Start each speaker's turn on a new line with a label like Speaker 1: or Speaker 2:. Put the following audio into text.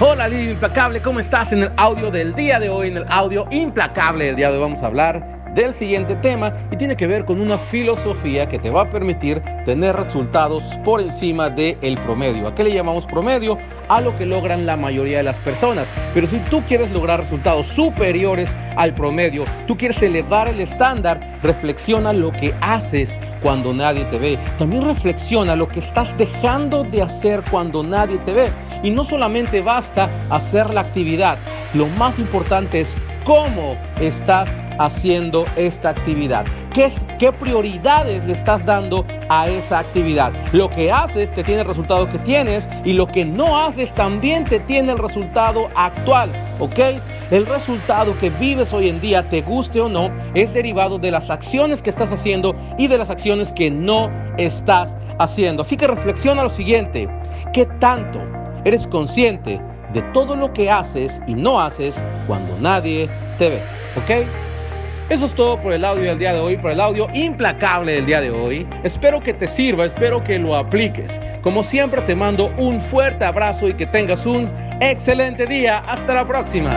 Speaker 1: Hola Lidia Implacable, ¿cómo estás? En el audio del día de hoy, en el audio implacable del día de hoy vamos a hablar del siguiente tema y tiene que ver con una filosofía que te va a permitir tener resultados por encima del el promedio. ¿A qué le llamamos promedio? A lo que logran la mayoría de las personas. Pero si tú quieres lograr resultados superiores al promedio, tú quieres elevar el estándar, reflexiona lo que haces cuando nadie te ve. También reflexiona lo que estás dejando de hacer cuando nadie te ve. Y no solamente basta hacer la actividad, lo más importante es cómo estás haciendo esta actividad. ¿Qué, ¿Qué, prioridades le estás dando a esa actividad? Lo que haces te tiene el resultado que tienes y lo que no haces también te tiene el resultado actual. ¿Ok? El resultado que vives hoy en día, te guste o no, es derivado de las acciones que estás haciendo y de las acciones que no estás haciendo. Así que reflexiona lo siguiente. ¿Qué tanto eres consciente de todo lo que haces y no haces cuando nadie te ve? ¿Ok? Eso es todo por el audio del día de hoy, por el audio implacable del día de hoy. Espero que te sirva, espero que lo apliques. Como siempre te mando un fuerte abrazo y que tengas un excelente día. Hasta la próxima.